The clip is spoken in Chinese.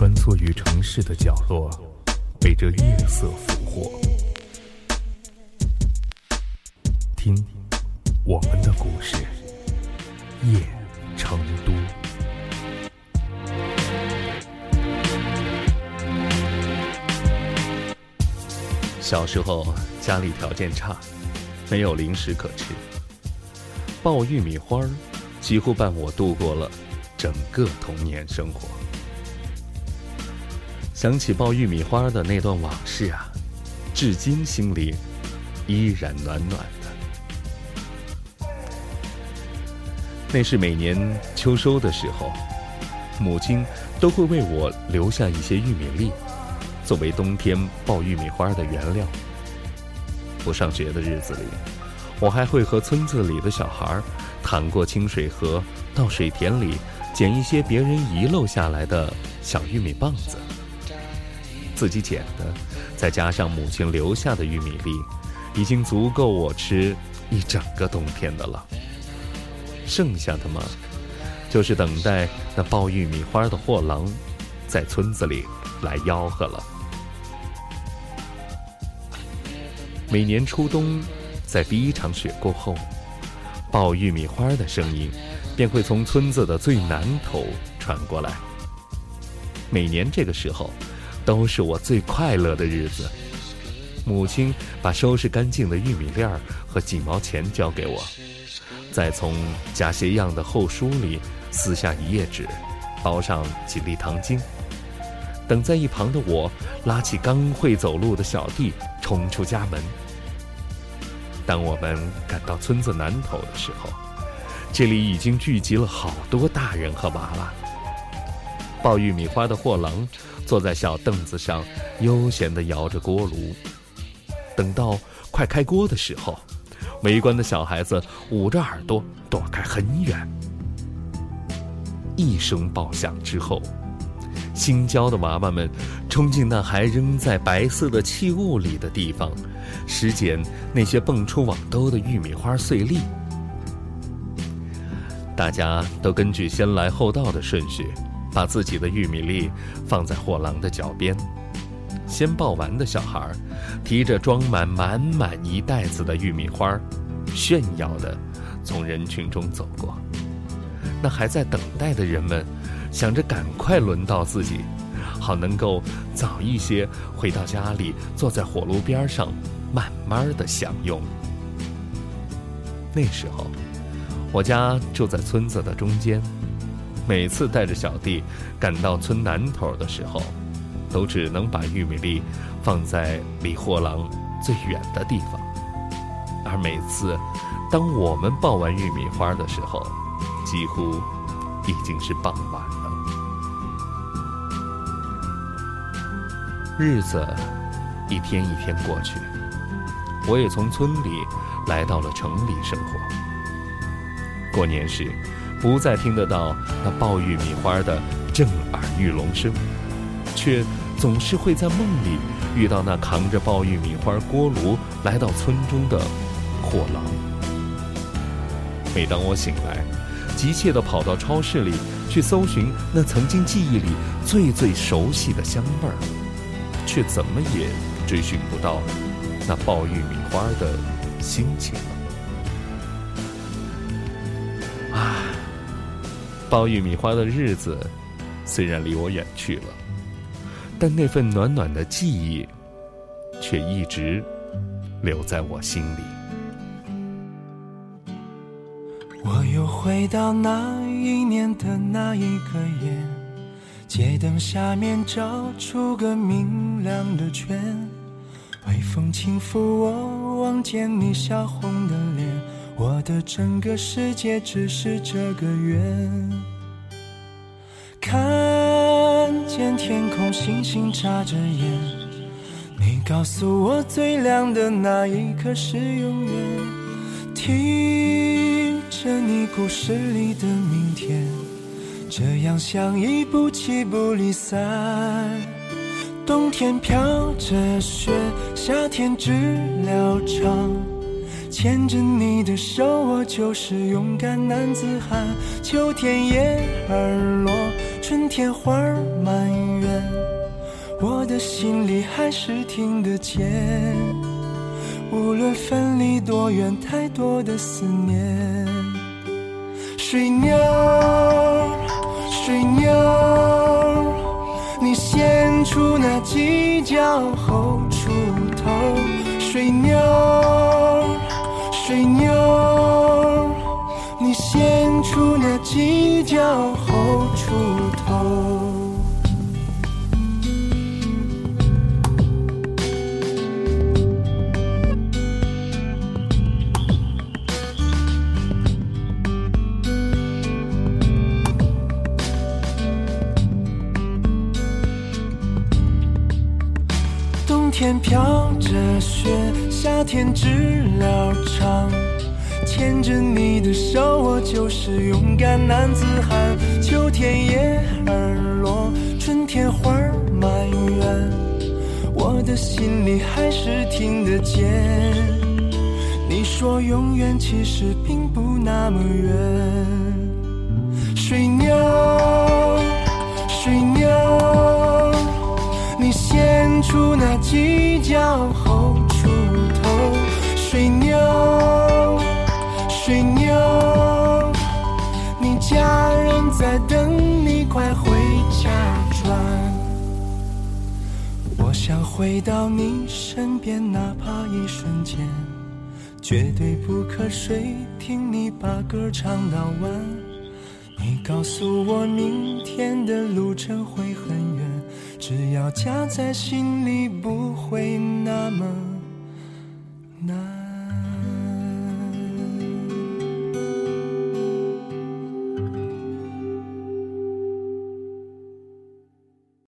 穿梭于城市的角落，被这夜色俘获。听，我们的故事，夜成都。小时候家里条件差，没有零食可吃，爆玉米花几乎伴我度过了整个童年生活。想起爆玉米花的那段往事啊，至今心里依然暖暖的。那是每年秋收的时候，母亲都会为我留下一些玉米粒。作为冬天爆玉米花的原料。不上学的日子里，我还会和村子里的小孩淌过清水河，到水田里捡一些别人遗漏下来的小玉米棒子。自己捡的，再加上母亲留下的玉米粒，已经足够我吃一整个冬天的了。剩下的嘛，就是等待那爆玉米花的货郎，在村子里来吆喝了。每年初冬，在第一场雪过后，爆玉米花的声音便会从村子的最南头传过来。每年这个时候，都是我最快乐的日子。母亲把收拾干净的玉米粒儿和几毛钱交给我，再从假鞋样的厚书里撕下一页纸，包上几粒糖精。等在一旁的我，拉起刚会走路的小弟。冲出家门。当我们赶到村子南头的时候，这里已经聚集了好多大人和娃娃。爆玉米花的货郎坐在小凳子上，悠闲地摇着锅炉。等到快开锅的时候，围观的小孩子捂着耳朵躲开很远。一声爆响之后。新交的娃娃们冲进那还扔在白色的气雾里的地方，拾捡那些蹦出网兜的玉米花碎粒。大家都根据先来后到的顺序，把自己的玉米粒放在货郎的脚边。先抱完的小孩提着装满满满一袋子的玉米花，炫耀的从人群中走过。那还在等待的人们。想着赶快轮到自己，好能够早一些回到家里，坐在火炉边上，慢慢的享用。那时候，我家就在村子的中间，每次带着小弟赶到村南头的时候，都只能把玉米粒放在离货郎最远的地方。而每次，当我们爆完玉米花的时候，几乎已经是傍晚了。日子一天一天过去，我也从村里来到了城里生活。过年时，不再听得到那爆玉米花的震耳欲聋声，却总是会在梦里遇到那扛着爆玉米花锅炉来到村中的货郎。每当我醒来，急切地跑到超市里去搜寻那曾经记忆里最最熟悉的香味儿。却怎么也追寻不到那爆玉米花的心情了。爆玉米花的日子虽然离我远去了，但那份暖暖的记忆却一直留在我心里。我又回到那一年的那一个夜。街灯下面照出个明亮的圈，微风轻拂，我望见你笑红的脸，我的整个世界只是这个圆。看见天空星星眨着眼，你告诉我最亮的那一刻是永远，听着你故事里的明天。这样相依不弃不离散，冬天飘着雪，夏天知了唱，牵着你的手，我就是勇敢男子汉。秋天叶儿落。春天花儿满园，我的心里还是听得见。无论分离多远，太多的思念。水鸟，水鸟，你先出那犄角后出头。水鸟，水鸟，你先出那犄角后出天飘着雪，夏天知了唱。牵着你的手，我就是勇敢男子汉。秋天叶儿落，春天花儿满园，我的心里还是听得见。你说永远，其实并不那么远。水鸟，出那犄角后出头。水牛，水牛，你家人在等你，快回家转。我想回到你身边，哪怕一瞬间，绝对不瞌睡，听你把歌唱到晚。你告诉我，明天的路程会很远，只要夹在心里，不会。